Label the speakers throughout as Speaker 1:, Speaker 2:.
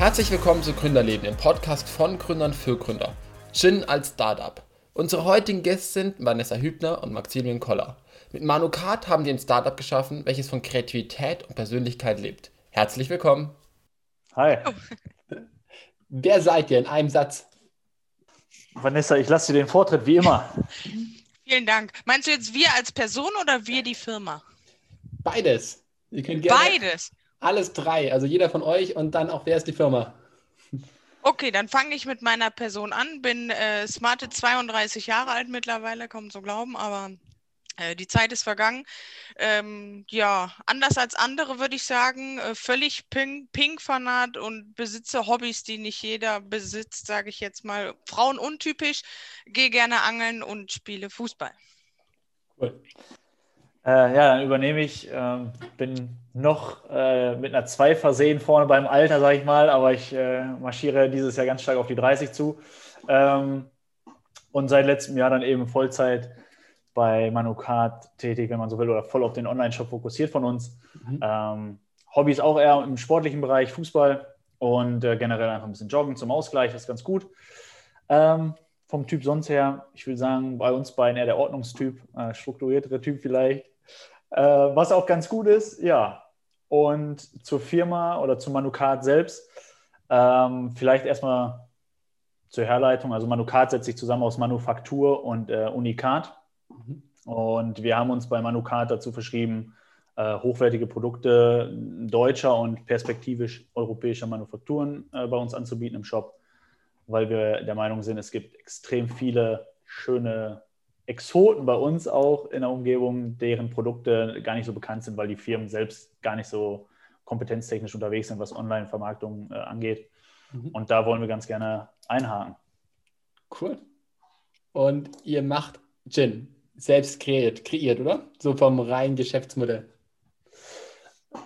Speaker 1: Herzlich willkommen zu Gründerleben, dem Podcast von Gründern für Gründer. Gin als Startup. Unsere heutigen Gäste sind Vanessa Hübner und Maximilian Koller. Mit Manukat haben die ein Startup geschaffen, welches von Kreativität und Persönlichkeit lebt. Herzlich willkommen.
Speaker 2: Hi.
Speaker 1: Wer seid ihr in einem Satz?
Speaker 2: Vanessa, ich lasse dir den Vortritt wie immer.
Speaker 3: Vielen Dank. Meinst du jetzt wir als Person oder wir die Firma?
Speaker 1: Beides.
Speaker 3: Ihr könnt gerne Beides.
Speaker 1: Alles drei, also jeder von euch und dann auch wer ist die Firma?
Speaker 3: Okay, dann fange ich mit meiner Person an. Bin äh, smarte 32 Jahre alt mittlerweile, kaum zu glauben, aber äh, die Zeit ist vergangen. Ähm, ja, anders als andere würde ich sagen, äh, völlig Pink-Fanat und besitze Hobbys, die nicht jeder besitzt, sage ich jetzt mal. Frauen untypisch, gehe gerne angeln und spiele Fußball.
Speaker 2: Cool. Äh, ja, dann übernehme ich. Ähm, bin noch äh, mit einer 2 versehen vorne beim Alter, sage ich mal, aber ich äh, marschiere dieses Jahr ganz stark auf die 30 zu. Ähm, und seit letztem Jahr dann eben Vollzeit bei Manukat tätig, wenn man so will, oder voll auf den Online-Shop fokussiert von uns. Mhm. Ähm, Hobbys auch eher im sportlichen Bereich, Fußball und äh, generell einfach ein bisschen Joggen zum Ausgleich, das ist ganz gut. Ähm, vom Typ sonst her, ich will sagen, bei uns beiden eher der Ordnungstyp, äh, strukturiertere Typ vielleicht. Äh, was auch ganz gut ist, ja. Und zur Firma oder zu Manukat selbst, ähm, vielleicht erstmal zur Herleitung. Also Manukat setzt sich zusammen aus Manufaktur und äh, Unikat. Mhm. Und wir haben uns bei Manukat dazu verschrieben, äh, hochwertige Produkte deutscher und perspektivisch europäischer Manufakturen äh, bei uns anzubieten im Shop, weil wir der Meinung sind, es gibt extrem viele schöne Exoten bei uns auch in der Umgebung, deren Produkte gar nicht so bekannt sind, weil die Firmen selbst gar nicht so kompetenztechnisch unterwegs sind, was Online-Vermarktung äh, angeht. Mhm. Und da wollen wir ganz gerne einhaken.
Speaker 1: Cool. Und ihr macht Gin selbst kreiert, kreiert oder? So vom reinen Geschäftsmodell.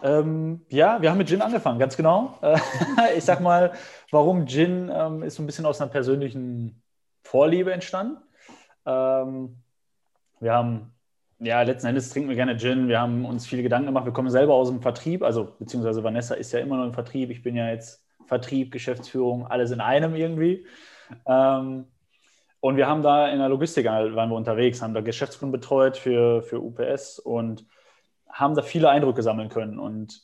Speaker 2: Ähm, ja, wir haben mit Gin angefangen, ganz genau. ich sag mal, warum Gin ähm, ist so ein bisschen aus einer persönlichen Vorliebe entstanden. Ähm, wir haben, ja, letzten Endes trinken wir gerne Gin. Wir haben uns viele Gedanken gemacht. Wir kommen selber aus dem Vertrieb, also beziehungsweise Vanessa ist ja immer noch im Vertrieb. Ich bin ja jetzt Vertrieb, Geschäftsführung, alles in einem irgendwie. Ähm, und wir haben da in der Logistik waren wir unterwegs, haben da Geschäftskunden betreut für, für UPS und haben da viele Eindrücke sammeln können und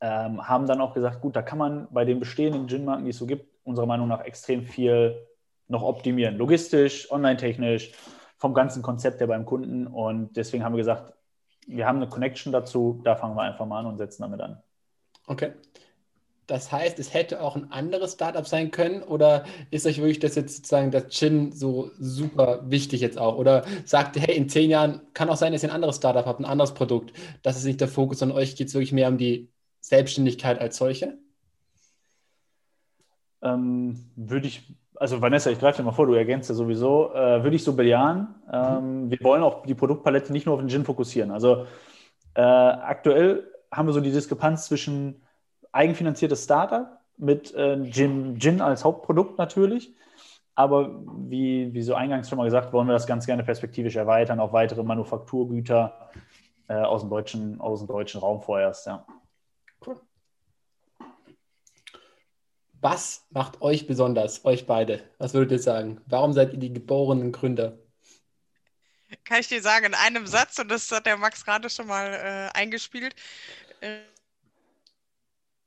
Speaker 2: ähm, haben dann auch gesagt, gut, da kann man bei den bestehenden Gin-Marken, die es so gibt, unserer Meinung nach extrem viel noch optimieren. Logistisch, online-technisch, vom ganzen Konzept her beim Kunden. Und deswegen haben wir gesagt, wir haben eine Connection dazu, da fangen wir einfach mal an und setzen damit an.
Speaker 1: Okay. Das heißt, es hätte auch ein anderes Startup sein können oder ist euch wirklich das jetzt sozusagen das Chin so super wichtig jetzt auch? Oder sagt ihr, hey, in zehn Jahren kann auch sein, dass ihr ein anderes Startup habt, ein anderes Produkt. Das ist nicht der Fokus, sondern euch geht es wirklich mehr um die Selbstständigkeit als solche?
Speaker 2: Ähm, würde ich also Vanessa, ich greife dir mal vor, du ergänzt ja sowieso, äh, würde ich so bejahen. Ähm, mhm. Wir wollen auch die Produktpalette nicht nur auf den Gin fokussieren. Also äh, aktuell haben wir so die Diskrepanz zwischen eigenfinanziertes Startup mit äh, Gin, Gin als Hauptprodukt natürlich. Aber wie, wie so eingangs schon mal gesagt, wollen wir das ganz gerne perspektivisch erweitern auf weitere Manufakturgüter äh, aus, dem deutschen, aus dem deutschen Raum vorerst. Ja.
Speaker 1: Was macht euch besonders, euch beide? Was würdet ihr sagen? Warum seid ihr die geborenen Gründer?
Speaker 3: Kann ich dir sagen, in einem Satz, und das hat der Max gerade schon mal äh, eingespielt. Äh,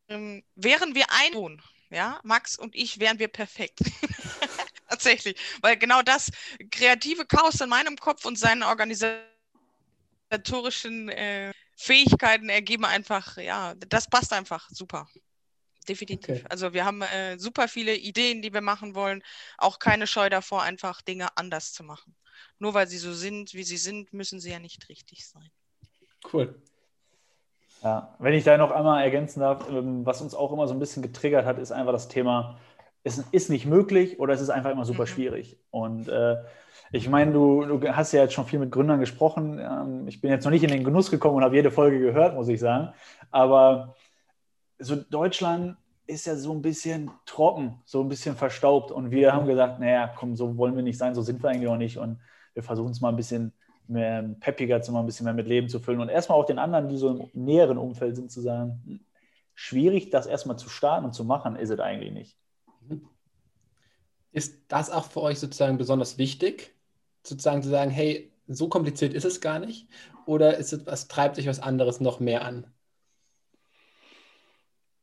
Speaker 3: ähm, wären wir ein ja, Max und ich, wären wir perfekt. Tatsächlich. Weil genau das kreative Chaos in meinem Kopf und seine organisatorischen äh, Fähigkeiten ergeben einfach, ja, das passt einfach super definitiv. Okay. Also wir haben äh, super viele Ideen, die wir machen wollen. Auch keine Scheu davor, einfach Dinge anders zu machen. Nur weil sie so sind, wie sie sind, müssen sie ja nicht richtig sein.
Speaker 1: Cool.
Speaker 2: Ja, wenn ich da noch einmal ergänzen darf, ähm, was uns auch immer so ein bisschen getriggert hat, ist einfach das Thema, es ist nicht möglich oder es ist einfach immer super mhm. schwierig. Und äh, ich meine, du, du, hast ja jetzt schon viel mit Gründern gesprochen. Ähm, ich bin jetzt noch nicht in den Genuss gekommen und habe jede Folge gehört, muss ich sagen. Aber so Deutschland ist ja so ein bisschen trocken, so ein bisschen verstaubt. Und wir haben gesagt, naja, komm, so wollen wir nicht sein, so sind wir eigentlich auch nicht. Und wir versuchen es mal ein bisschen mehr peppiger zu machen, ein bisschen mehr mit Leben zu füllen. Und erstmal auch den anderen, die so im näheren Umfeld sind, zu sagen, schwierig, das erstmal zu starten und zu machen, ist es eigentlich nicht.
Speaker 1: Ist das auch für euch sozusagen besonders wichtig, sozusagen zu sagen, hey, so kompliziert ist es gar nicht? Oder ist es, was treibt sich was anderes noch mehr an?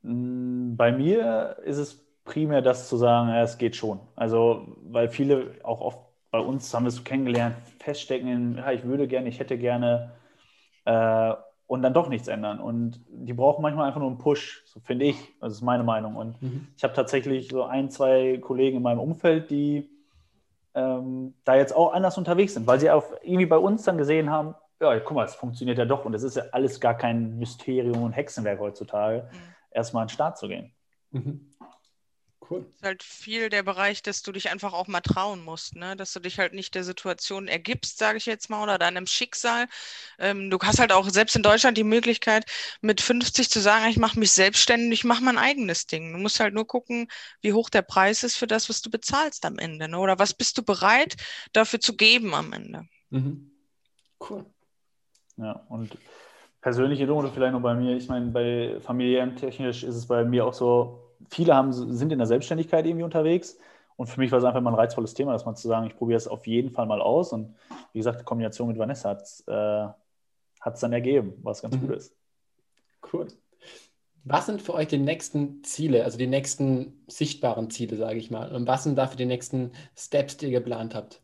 Speaker 2: Mm, bei mir ist es primär das zu sagen, ja, es geht schon. Also, weil viele auch oft bei uns haben wir es kennengelernt, feststecken in, ja, ich würde gerne, ich hätte gerne äh, und dann doch nichts ändern. Und die brauchen manchmal einfach nur einen Push, so finde ich. Das ist meine Meinung. Und mhm. ich habe tatsächlich so ein, zwei Kollegen in meinem Umfeld, die ähm, da jetzt auch anders unterwegs sind, weil sie auch irgendwie bei uns dann gesehen haben, ja, guck mal, es funktioniert ja doch und es ist ja alles gar kein Mysterium und Hexenwerk heutzutage, mhm. erstmal an den Start zu gehen. Mhm.
Speaker 3: Cool. Das ist halt viel der Bereich, dass du dich einfach auch mal trauen musst, ne? dass du dich halt nicht der Situation ergibst, sage ich jetzt mal, oder deinem Schicksal. Ähm, du hast halt auch selbst in Deutschland die Möglichkeit, mit 50 zu sagen, ich mache mich selbstständig, ich mache mein eigenes Ding. Du musst halt nur gucken, wie hoch der Preis ist für das, was du bezahlst am Ende. Ne? Oder was bist du bereit dafür zu geben am Ende. Mhm.
Speaker 2: Cool. Ja, und persönliche Note vielleicht noch bei mir. Ich meine, bei familiären technisch ist es bei mir auch so, viele haben, sind in der Selbstständigkeit irgendwie unterwegs. Und für mich war es einfach mal ein reizvolles Thema, dass man zu sagen, ich probiere es auf jeden Fall mal aus. Und wie gesagt, die Kombination mit Vanessa hat es äh, dann ergeben, was ganz mhm. gut ist.
Speaker 1: Cool. Was sind für euch die nächsten Ziele, also die nächsten sichtbaren Ziele, sage ich mal? Und was sind dafür die nächsten Steps, die ihr geplant habt?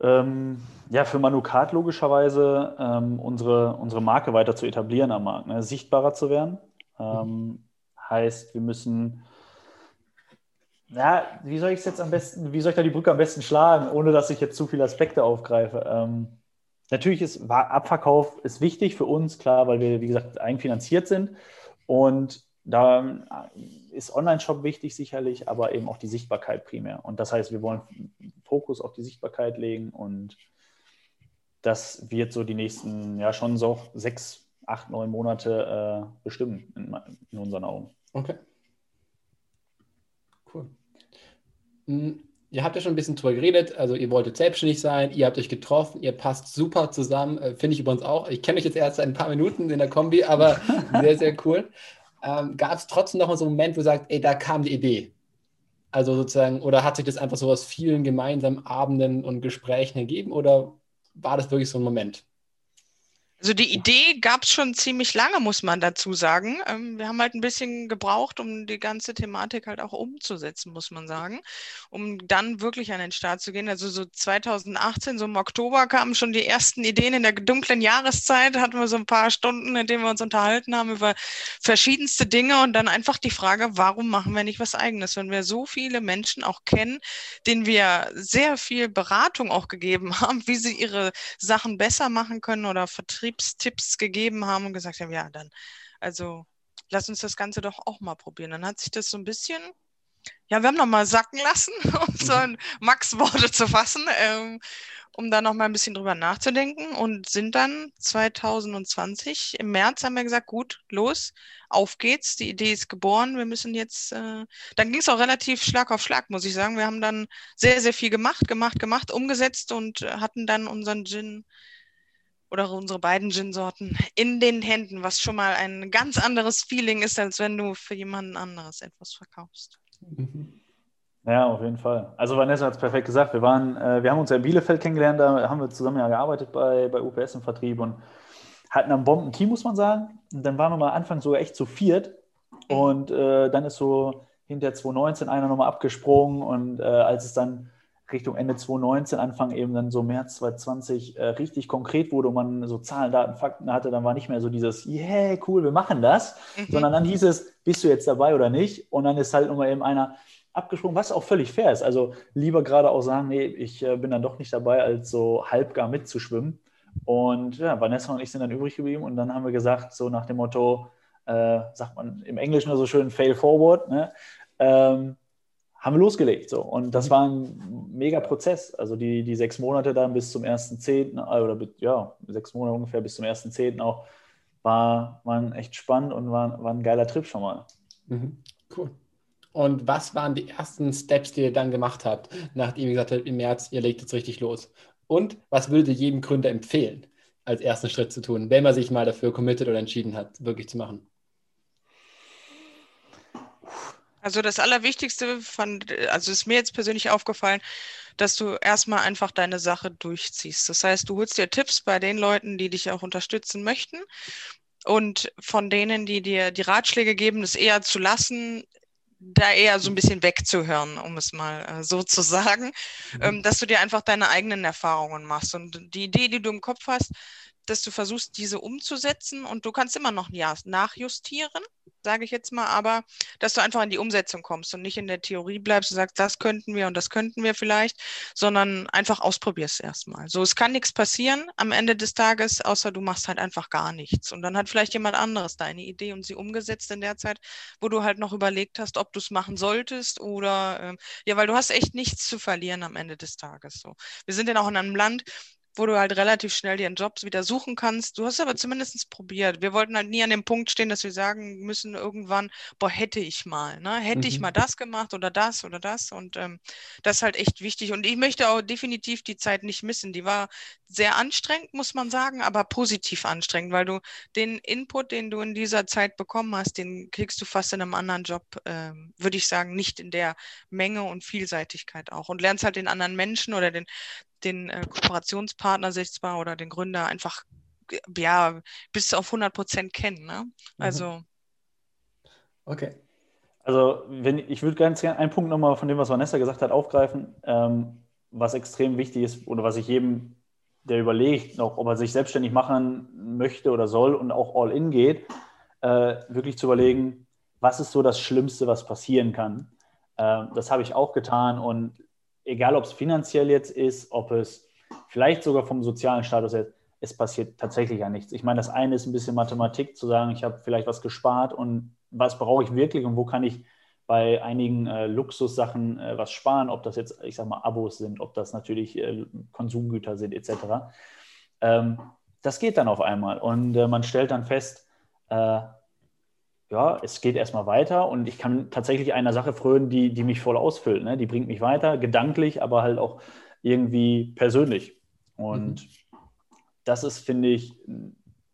Speaker 2: Ähm, ja, für Manukat logischerweise ähm, unsere, unsere Marke weiter zu etablieren am Markt, ne? sichtbarer zu werden. Ähm, heißt, wir müssen, ja, wie soll ich jetzt am besten, wie soll ich da die Brücke am besten schlagen, ohne dass ich jetzt zu viele Aspekte aufgreife? Ähm, natürlich ist Abverkauf ist wichtig für uns, klar, weil wir, wie gesagt, eigenfinanziert sind. Und da ist Online-Shop wichtig sicherlich, aber eben auch die Sichtbarkeit primär. Und das heißt, wir wollen Fokus auf die Sichtbarkeit legen und das wird so die nächsten, ja schon so sechs acht, neun Monate äh, bestimmen in, in, unseren Augen.
Speaker 1: Okay. Cool. Hm, ihr habt ja schon ein bisschen drüber geredet, also ihr wolltet selbstständig sein, ihr habt euch getroffen, ihr passt super zusammen, äh, finde ich übrigens auch. Ich kenne euch jetzt erst ein paar Minuten in der Kombi, aber sehr, sehr cool. Ähm, Gab es trotzdem noch mal so einen Moment, wo ihr sagt, ey, da kam die Idee? Also sozusagen, oder hat sich das einfach so aus vielen gemeinsamen Abenden und Gesprächen ergeben oder war das wirklich so ein Moment?
Speaker 3: Also die Idee gab es schon ziemlich lange, muss man dazu sagen. Ähm, wir haben halt ein bisschen gebraucht, um die ganze Thematik halt auch umzusetzen, muss man sagen, um dann wirklich an den Start zu gehen. Also so 2018, so im Oktober kamen schon die ersten Ideen in der dunklen Jahreszeit, hatten wir so ein paar Stunden, in denen wir uns unterhalten haben über verschiedenste Dinge und dann einfach die Frage, warum machen wir nicht was eigenes, wenn wir so viele Menschen auch kennen, denen wir sehr viel Beratung auch gegeben haben, wie sie ihre Sachen besser machen können oder vertreten Vertriebstipps gegeben haben und gesagt haben, ja, dann, also lass uns das Ganze doch auch mal probieren. Dann hat sich das so ein bisschen, ja, wir haben noch mal sacken lassen, um so ein Max-Worte zu fassen, ähm, um da noch mal ein bisschen drüber nachzudenken und sind dann 2020 im März haben wir gesagt, gut, los, auf geht's, die Idee ist geboren, wir müssen jetzt, äh, dann ging es auch relativ Schlag auf Schlag, muss ich sagen. Wir haben dann sehr, sehr viel gemacht, gemacht, gemacht, umgesetzt und hatten dann unseren Gin oder unsere beiden Gin-Sorten in den Händen, was schon mal ein ganz anderes Feeling ist, als wenn du für jemanden anderes etwas verkaufst.
Speaker 2: Ja, auf jeden Fall. Also Vanessa hat es perfekt gesagt. Wir waren, äh, wir haben uns ja in Bielefeld kennengelernt, da haben wir zusammen ja gearbeitet bei, bei UPS im Vertrieb und hatten ein Bomben-Team, muss man sagen. Und dann waren wir mal Anfang sogar echt zu viert. Mhm. Und äh, dann ist so hinter 2019 einer nochmal abgesprungen und äh, als es dann Richtung Ende 2019, Anfang eben dann so März 2020 äh, richtig konkret wurde und man so Zahlen, Daten, Fakten hatte, dann war nicht mehr so dieses, yeah, cool, wir machen das, mhm. sondern dann hieß es, bist du jetzt dabei oder nicht? Und dann ist halt nochmal eben einer abgesprungen, was auch völlig fair ist. Also lieber gerade auch sagen, nee, ich äh, bin dann doch nicht dabei, als so halbgar mitzuschwimmen. Und ja, Vanessa und ich sind dann übrig geblieben und dann haben wir gesagt, so nach dem Motto, äh, sagt man im Englischen so schön, fail forward, ne? Ähm, haben wir losgelegt. So. Und das mhm. war ein mega Prozess. Also die, die sechs Monate dann bis zum 1.10., äh, oder ja, sechs Monate ungefähr bis zum 1.10. auch, war, waren echt spannend und war, war ein geiler Trip schon mal.
Speaker 1: Mhm. Cool. Und was waren die ersten Steps, die ihr dann gemacht habt, nachdem ihr gesagt habt, im März, ihr legt jetzt richtig los? Und was würdet ihr jedem Gründer empfehlen? als ersten Schritt zu tun, wenn man sich mal dafür committed oder entschieden hat, wirklich zu machen?
Speaker 3: Also das Allerwichtigste fand, also ist mir jetzt persönlich aufgefallen, dass du erstmal einfach deine Sache durchziehst. Das heißt, du holst dir Tipps bei den Leuten, die dich auch unterstützen möchten. Und von denen, die dir die Ratschläge geben, es eher zu lassen, da eher so ein bisschen wegzuhören, um es mal äh, so zu sagen, mhm. ähm, dass du dir einfach deine eigenen Erfahrungen machst. Und die Idee, die du im Kopf hast, dass du versuchst, diese umzusetzen und du kannst immer noch nachjustieren, sage ich jetzt mal, aber dass du einfach in die Umsetzung kommst und nicht in der Theorie bleibst und sagst, das könnten wir und das könnten wir vielleicht, sondern einfach ausprobierst erstmal. So, es kann nichts passieren am Ende des Tages, außer du machst halt einfach gar nichts. Und dann hat vielleicht jemand anderes deine Idee und sie umgesetzt in der Zeit, wo du halt noch überlegt hast, ob du es machen solltest oder ähm, ja, weil du hast echt nichts zu verlieren am Ende des Tages. So, wir sind ja auch in einem Land, wo du halt relativ schnell dir einen Job wieder suchen kannst. Du hast aber zumindest probiert. Wir wollten halt nie an dem Punkt stehen, dass wir sagen müssen irgendwann, boah, hätte ich mal, ne? Hätte mhm. ich mal das gemacht oder das oder das. Und ähm, das ist halt echt wichtig. Und ich möchte auch definitiv die Zeit nicht missen. Die war sehr anstrengend, muss man sagen, aber positiv anstrengend, weil du den Input, den du in dieser Zeit bekommen hast, den kriegst du fast in einem anderen Job, ähm, würde ich sagen, nicht in der Menge und Vielseitigkeit auch. Und lernst halt den anderen Menschen oder den den äh, Kooperationspartner sich zwar oder den Gründer einfach ja bis auf 100 Prozent kennen. Ne? Mhm. Also.
Speaker 2: Okay. Also, wenn, ich würde ganz gerne einen Punkt nochmal von dem, was Vanessa gesagt hat, aufgreifen, ähm, was extrem wichtig ist oder was ich jedem, der überlegt, noch, ob er sich selbstständig machen möchte oder soll und auch all in geht, äh, wirklich zu überlegen, was ist so das Schlimmste, was passieren kann. Äh, das habe ich auch getan und egal ob es finanziell jetzt ist, ob es vielleicht sogar vom sozialen Status ist, es passiert tatsächlich ja nichts. Ich meine, das eine ist ein bisschen Mathematik, zu sagen, ich habe vielleicht was gespart und was brauche ich wirklich und wo kann ich bei einigen äh, Luxussachen äh, was sparen, ob das jetzt, ich sage mal, Abos sind, ob das natürlich äh, Konsumgüter sind, etc. Ähm, das geht dann auf einmal und äh, man stellt dann fest, äh, ja, es geht erstmal weiter und ich kann tatsächlich einer Sache frönen, die, die mich voll ausfüllt. Ne? Die bringt mich weiter, gedanklich, aber halt auch irgendwie persönlich. Und mhm. das ist, finde ich,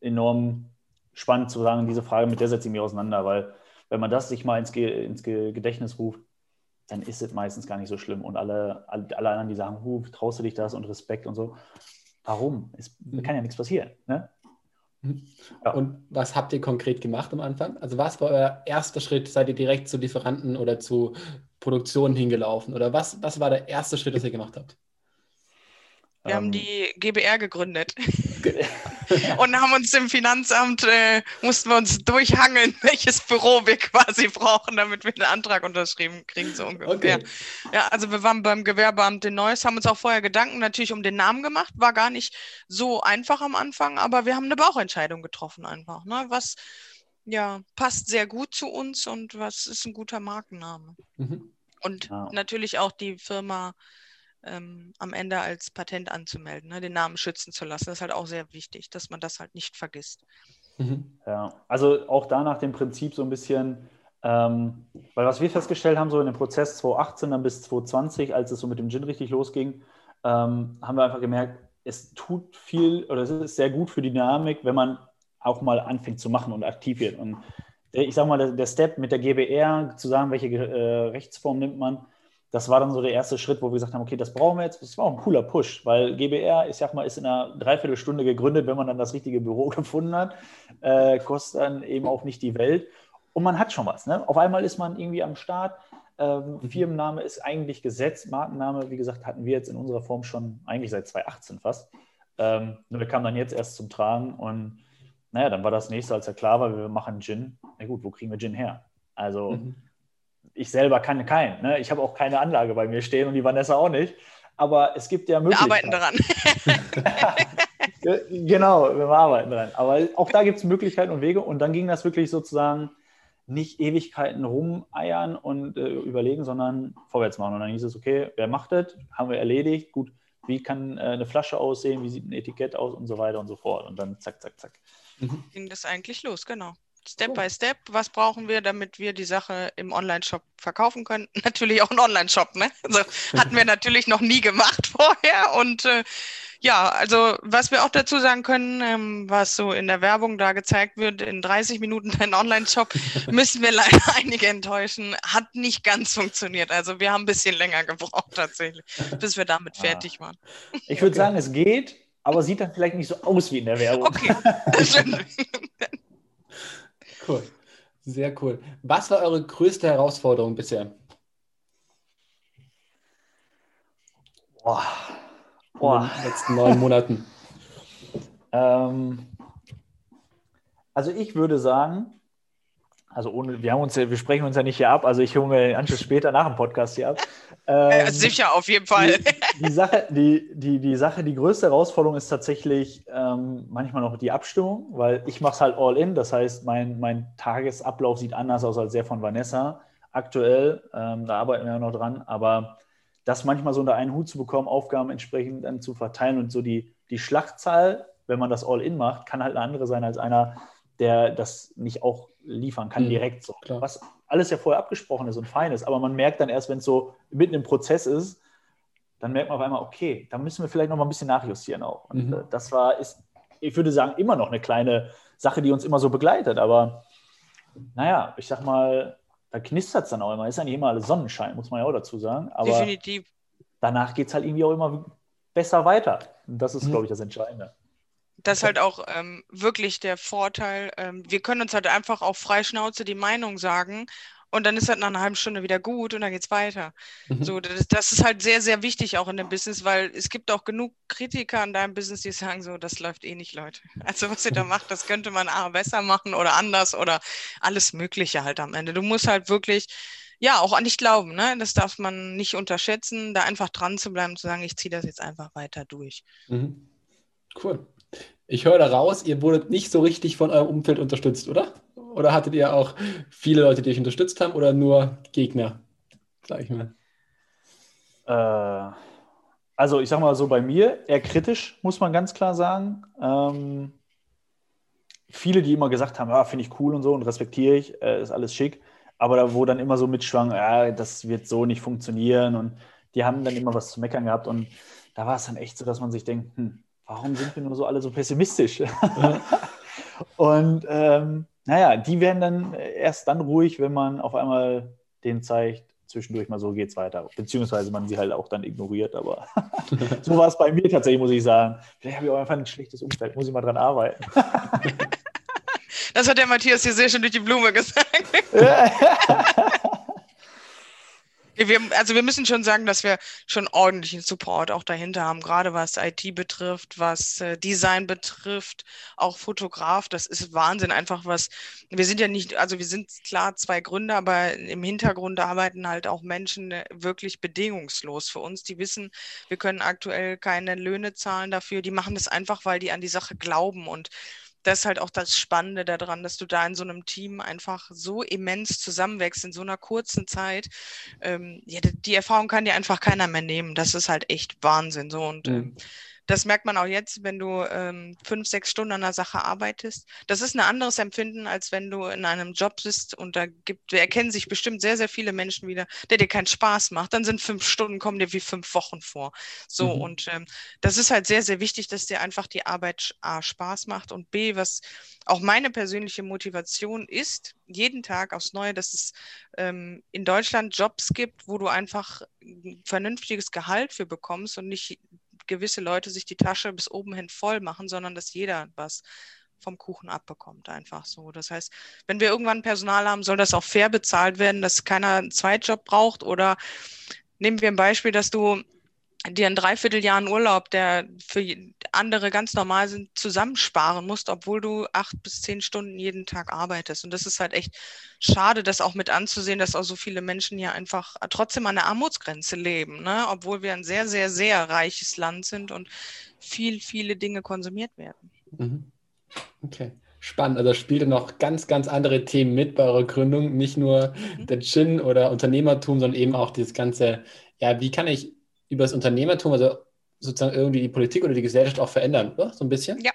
Speaker 2: enorm spannend zu sagen, diese Frage, mit der setze ich mich auseinander, weil wenn man das sich mal ins, Ge ins Ge Gedächtnis ruft, dann ist es meistens gar nicht so schlimm. Und alle, alle, alle anderen, die sagen, traust du dich das und Respekt und so, warum? Es mhm. kann ja nichts passieren. Ne?
Speaker 1: Ja. Und was habt ihr konkret gemacht am Anfang? Also was war euer erster Schritt? Seid ihr direkt zu Lieferanten oder zu Produktionen hingelaufen? Oder was, was war der erste Schritt, das ihr gemacht habt?
Speaker 3: Wir ähm, haben die GBR gegründet und haben uns im Finanzamt, äh, mussten wir uns durchhangeln, welches Büro wir quasi brauchen, damit wir den Antrag unterschrieben kriegen, so ungefähr. Okay. Ja, also wir waren beim Gewerbeamt in Neuss, haben uns auch vorher Gedanken natürlich um den Namen gemacht, war gar nicht so einfach am Anfang, aber wir haben eine Bauchentscheidung getroffen einfach. Ne? Was ja passt sehr gut zu uns und was ist ein guter Markenname. Mhm. Und wow. natürlich auch die Firma ähm, am Ende als Patent anzumelden, ne, den Namen schützen zu lassen. Das ist halt auch sehr wichtig, dass man das halt nicht vergisst.
Speaker 2: Mhm. Ja, also auch da nach dem Prinzip so ein bisschen, ähm, weil was wir festgestellt haben, so in dem Prozess 2018 dann bis 2020, als es so mit dem Gin richtig losging, ähm, haben wir einfach gemerkt, es tut viel oder es ist sehr gut für die Dynamik, wenn man auch mal anfängt zu machen und aktiv wird. Und ich sage mal, der, der, Step mit der GBR, zu sagen, welche äh, Rechtsform nimmt man, das war dann so der erste Schritt, wo wir gesagt haben, okay, das brauchen wir jetzt. Das war auch ein cooler Push, weil GBR, ich sag mal, ist in einer Dreiviertelstunde gegründet, wenn man dann das richtige Büro gefunden hat. Äh, kostet dann eben auch nicht die Welt. Und man hat schon was. Ne? Auf einmal ist man irgendwie am Start. Ähm, mhm. Firmenname ist eigentlich gesetzt. Markenname, wie gesagt, hatten wir jetzt in unserer Form schon eigentlich seit 2018 fast. Ähm, nur kam dann jetzt erst zum Tragen. Und naja, dann war das nächste, als ja klar war, wir machen Gin. Na gut, wo kriegen wir Gin her? Also. Mhm ich selber kann keinen. Ne? Ich habe auch keine Anlage bei mir stehen und die Vanessa auch nicht. Aber es gibt ja Möglichkeiten.
Speaker 3: Wir arbeiten
Speaker 2: daran. genau, wir arbeiten daran. Aber auch da gibt es Möglichkeiten und Wege. Und dann ging das wirklich sozusagen nicht Ewigkeiten rumeiern und äh, überlegen, sondern vorwärts machen. Und dann hieß es, okay, wer macht das? Haben wir erledigt. Gut, wie kann äh, eine Flasche aussehen? Wie sieht ein Etikett aus? Und so weiter und so fort. Und dann zack, zack, zack.
Speaker 3: Mhm. Ging das eigentlich los, genau. Step oh. by Step, was brauchen wir, damit wir die Sache im Online-Shop verkaufen können? Natürlich auch ein Online-Shop, ne? Also hatten wir natürlich noch nie gemacht vorher und äh, Ja, also was wir auch dazu sagen können, ähm, was so in der Werbung da gezeigt wird, in 30 Minuten dein Online-Shop, müssen wir leider einige enttäuschen. Hat nicht ganz funktioniert. Also wir haben ein bisschen länger gebraucht tatsächlich, bis wir damit ah. fertig waren.
Speaker 2: Ich würde okay. sagen, es geht, aber sieht dann vielleicht nicht so aus wie in der Werbung. Okay,
Speaker 1: cool. Sehr cool. Was war eure größte Herausforderung bisher?
Speaker 2: Boah.
Speaker 1: Boah. In den letzten neun Monaten.
Speaker 2: ähm, also ich würde sagen, also ohne, wir haben uns wir sprechen uns ja nicht hier ab, also ich hole mir den Anschluss später nach dem Podcast hier ab.
Speaker 3: Ähm, sicher, auf jeden Fall.
Speaker 2: Die, die, Sache, die, die, die Sache, die größte Herausforderung ist tatsächlich ähm, manchmal noch die Abstimmung, weil ich mache es halt all in. Das heißt, mein, mein Tagesablauf sieht anders aus als der von Vanessa aktuell. Ähm, da arbeiten wir ja noch dran, aber das manchmal so unter einen Hut zu bekommen, Aufgaben entsprechend dann zu verteilen und so die, die Schlachtzahl, wenn man das All-In macht, kann halt eine andere sein als einer, der das nicht auch liefern kann, mhm, direkt so. Klar. Was alles ja vorher abgesprochen ist und fein ist, aber man merkt dann erst, wenn es so mitten im Prozess ist, dann merkt man auf einmal, okay, da müssen wir vielleicht noch mal ein bisschen nachjustieren auch. Und mhm. Äh, das war, ist, ich würde sagen, immer noch eine kleine Sache, die uns immer so begleitet, aber naja, ich sag mal, da knistert es dann auch immer. Ist ja nicht immer alles Sonnenschein, muss man ja auch dazu sagen. Aber Definitiv. Danach geht es halt irgendwie auch immer besser weiter. Und das ist, mhm. glaube ich, das Entscheidende.
Speaker 3: Das ist halt auch ähm, wirklich der Vorteil. Ähm, wir können uns halt einfach auf Freischnauze die Meinung sagen und dann ist halt nach einer halben Stunde wieder gut und dann geht es weiter. Mhm. So, das, das, ist halt sehr, sehr wichtig auch in dem Business, weil es gibt auch genug Kritiker an deinem Business, die sagen so, das läuft eh nicht, Leute. Also was ihr da macht, das könnte man A, besser machen oder anders oder alles Mögliche halt am Ende. Du musst halt wirklich, ja, auch an dich glauben, ne? Das darf man nicht unterschätzen, da einfach dran zu bleiben, zu sagen, ich ziehe das jetzt einfach weiter durch.
Speaker 1: Mhm. Cool. Ich höre da raus, ihr wurdet nicht so richtig von eurem Umfeld unterstützt, oder? Oder hattet ihr auch viele Leute, die euch unterstützt haben oder nur Gegner, sag ich mal?
Speaker 2: Äh, also ich sag mal so bei mir, eher kritisch, muss man ganz klar sagen. Ähm, viele, die immer gesagt haben, ja, finde ich cool und so und respektiere ich, äh, ist alles schick. Aber da wo dann immer so mitschwang, ja, das wird so nicht funktionieren und die haben dann immer was zu meckern gehabt und da war es dann echt so, dass man sich denkt, hm, warum sind wir nur so alle so pessimistisch? und ähm, naja, die werden dann erst dann ruhig, wenn man auf einmal den zeigt, zwischendurch mal so geht's weiter. Beziehungsweise man sie halt auch dann ignoriert, aber so war es bei mir tatsächlich, muss ich sagen. Vielleicht habe ich auch einfach ein schlechtes Umfeld, muss ich mal dran arbeiten.
Speaker 3: das hat der Matthias hier sehr schön durch die Blume gesagt. Wir, also wir müssen schon sagen, dass wir schon ordentlichen Support auch dahinter haben, gerade was IT betrifft, was äh, Design betrifft, auch Fotograf. Das ist Wahnsinn, einfach was. Wir sind ja nicht, also wir sind klar zwei Gründer, aber im Hintergrund arbeiten halt auch Menschen äh, wirklich bedingungslos für uns. Die wissen, wir können aktuell keine Löhne zahlen dafür. Die machen das einfach, weil die an die Sache glauben und das ist halt auch das Spannende daran, dass du da in so einem Team einfach so immens zusammenwächst in so einer kurzen Zeit. Ähm, ja, die Erfahrung kann dir einfach keiner mehr nehmen. Das ist halt echt Wahnsinn. So und mhm. ähm, das merkt man auch jetzt, wenn du ähm, fünf, sechs Stunden an einer Sache arbeitest. Das ist ein anderes Empfinden, als wenn du in einem Job bist und da gibt, erkennen sich bestimmt sehr, sehr viele Menschen wieder, der dir keinen Spaß macht. Dann sind fünf Stunden, kommen dir wie fünf Wochen vor. So, mhm. und ähm, das ist halt sehr, sehr wichtig, dass dir einfach die Arbeit A Spaß macht und B, was auch meine persönliche Motivation ist, jeden Tag aufs Neue, dass es ähm, in Deutschland Jobs gibt, wo du einfach ein vernünftiges Gehalt für bekommst und nicht gewisse Leute sich die Tasche bis oben hin voll machen, sondern dass jeder was vom Kuchen abbekommt, einfach so. Das heißt, wenn wir irgendwann Personal haben, soll das auch fair bezahlt werden, dass keiner einen Zweitjob braucht oder nehmen wir ein Beispiel, dass du dir ein Dreivierteljahr einen Urlaub, der für andere ganz normal sind, zusammensparen musst, obwohl du acht bis zehn Stunden jeden Tag arbeitest. Und das ist halt echt schade, das auch mit anzusehen, dass auch so viele Menschen hier einfach trotzdem an der Armutsgrenze leben, ne? obwohl wir ein sehr, sehr, sehr reiches Land sind und viel, viele Dinge konsumiert werden.
Speaker 1: Mhm. Okay. Spannend. Also spielt noch ganz, ganz andere Themen mit bei eurer Gründung. Nicht nur mhm. der Gin oder Unternehmertum, sondern eben auch das ganze, ja, wie kann ich über das Unternehmertum, also sozusagen irgendwie die Politik oder die Gesellschaft auch verändern, oder? So ein bisschen?
Speaker 3: Ja,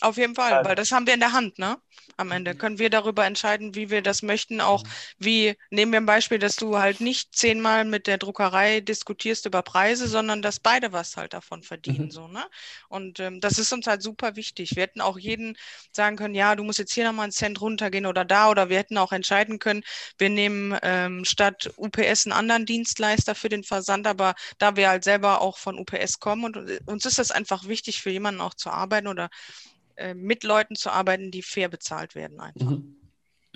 Speaker 3: Auf jeden Fall, weil das haben wir in der Hand, ne? Am Ende können wir darüber entscheiden, wie wir das möchten. Auch wie, nehmen wir ein Beispiel, dass du halt nicht zehnmal mit der Druckerei diskutierst über Preise, sondern dass beide was halt davon verdienen, mhm. so, ne? Und ähm, das ist uns halt super wichtig. Wir hätten auch jeden sagen können, ja, du musst jetzt hier nochmal einen Cent runtergehen oder da, oder wir hätten auch entscheiden können, wir nehmen ähm, statt UPS einen anderen Dienstleister für den Versand, aber da wir halt selber auch von UPS kommen und äh, uns ist das einfach wichtig, für jemanden auch zu arbeiten oder äh, mit Leuten zu arbeiten, die fair bezahlt werden einfach. Mhm.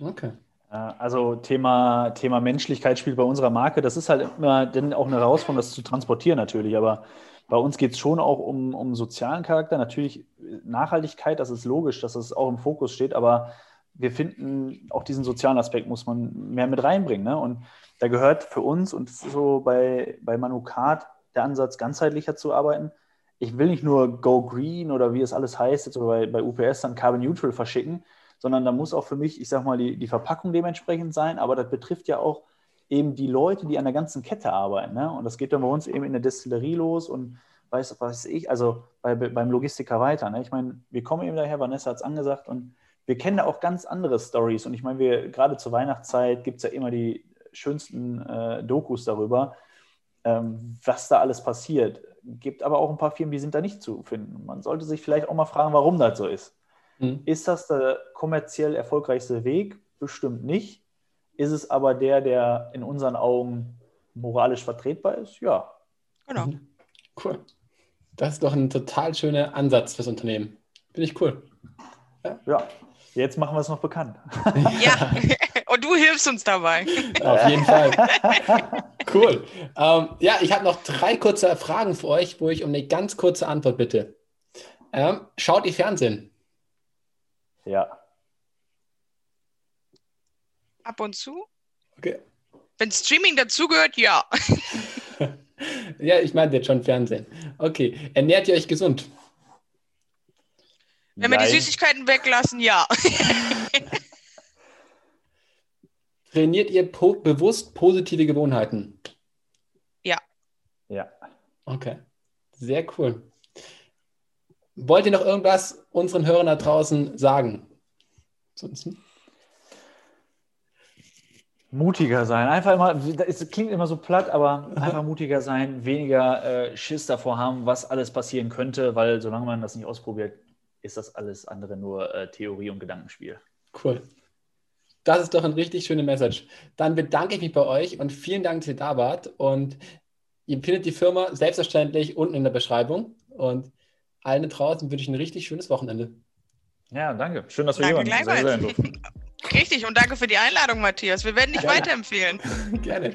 Speaker 2: Okay. Also Thema, Thema Menschlichkeit spielt bei unserer Marke. Das ist halt immer dann auch eine Herausforderung, das zu transportieren natürlich. Aber bei uns geht es schon auch um, um sozialen Charakter. Natürlich Nachhaltigkeit, das ist logisch, dass es das auch im Fokus steht. Aber wir finden, auch diesen sozialen Aspekt muss man mehr mit reinbringen. Ne? Und da gehört für uns und so bei, bei Manukat der Ansatz, ganzheitlicher zu arbeiten ich will nicht nur Go Green oder wie es alles heißt, jetzt bei, bei UPS dann Carbon Neutral verschicken, sondern da muss auch für mich, ich sag mal, die, die Verpackung dementsprechend sein, aber das betrifft ja auch eben die Leute, die an der ganzen Kette arbeiten. Ne? Und das geht dann bei uns eben in der Destillerie los und weiß was ich, also bei, beim Logistiker weiter. Ne? Ich meine, wir kommen eben daher, Vanessa hat es angesagt und wir kennen da auch ganz andere Stories. Und ich meine, wir gerade zur Weihnachtszeit gibt es ja immer die schönsten äh, Dokus darüber, ähm, was da alles passiert gibt aber auch ein paar Firmen, die sind da nicht zu finden. Man sollte sich vielleicht auch mal fragen, warum das so ist. Mhm. Ist das der kommerziell erfolgreichste Weg? Bestimmt nicht. Ist es aber der, der in unseren Augen moralisch vertretbar ist? Ja.
Speaker 1: Genau. Cool. Das ist doch ein total schöner Ansatz fürs Unternehmen. Finde ich cool.
Speaker 2: Ja. ja. Jetzt machen wir es noch bekannt.
Speaker 3: Ja, und du hilfst uns dabei.
Speaker 1: Auf jeden Fall. Cool. Ähm, ja, ich habe noch drei kurze Fragen für euch, wo ich um eine ganz kurze Antwort bitte. Ähm, schaut ihr Fernsehen?
Speaker 2: Ja.
Speaker 3: Ab und zu?
Speaker 1: Okay.
Speaker 3: Wenn Streaming dazugehört, ja.
Speaker 1: ja, ich meinte jetzt schon Fernsehen. Okay. Ernährt ihr euch gesund?
Speaker 3: Wenn wir die Süßigkeiten weglassen, ja.
Speaker 1: Trainiert ihr po bewusst positive Gewohnheiten?
Speaker 3: Ja.
Speaker 2: Ja.
Speaker 1: Okay. Sehr cool. Wollt ihr noch irgendwas unseren Hörern da draußen sagen? Ansonsten?
Speaker 2: Mutiger sein. Einfach immer, es klingt immer so platt, aber einfach mutiger sein, weniger äh, Schiss davor haben, was alles passieren könnte, weil solange man das nicht ausprobiert, ist das alles andere nur äh, Theorie und Gedankenspiel.
Speaker 1: Cool. Das ist doch eine richtig schöne Message. Dann bedanke ich mich bei euch und vielen Dank, dass ihr da wart. Und ihr findet die Firma selbstverständlich unten in der Beschreibung. Und allen draußen wünsche ich ein richtig schönes Wochenende.
Speaker 2: Ja, danke. Schön, dass wir danke hier waren.
Speaker 3: Richtig, und danke für die Einladung, Matthias. Wir werden dich ja. weiterempfehlen.
Speaker 1: Gerne.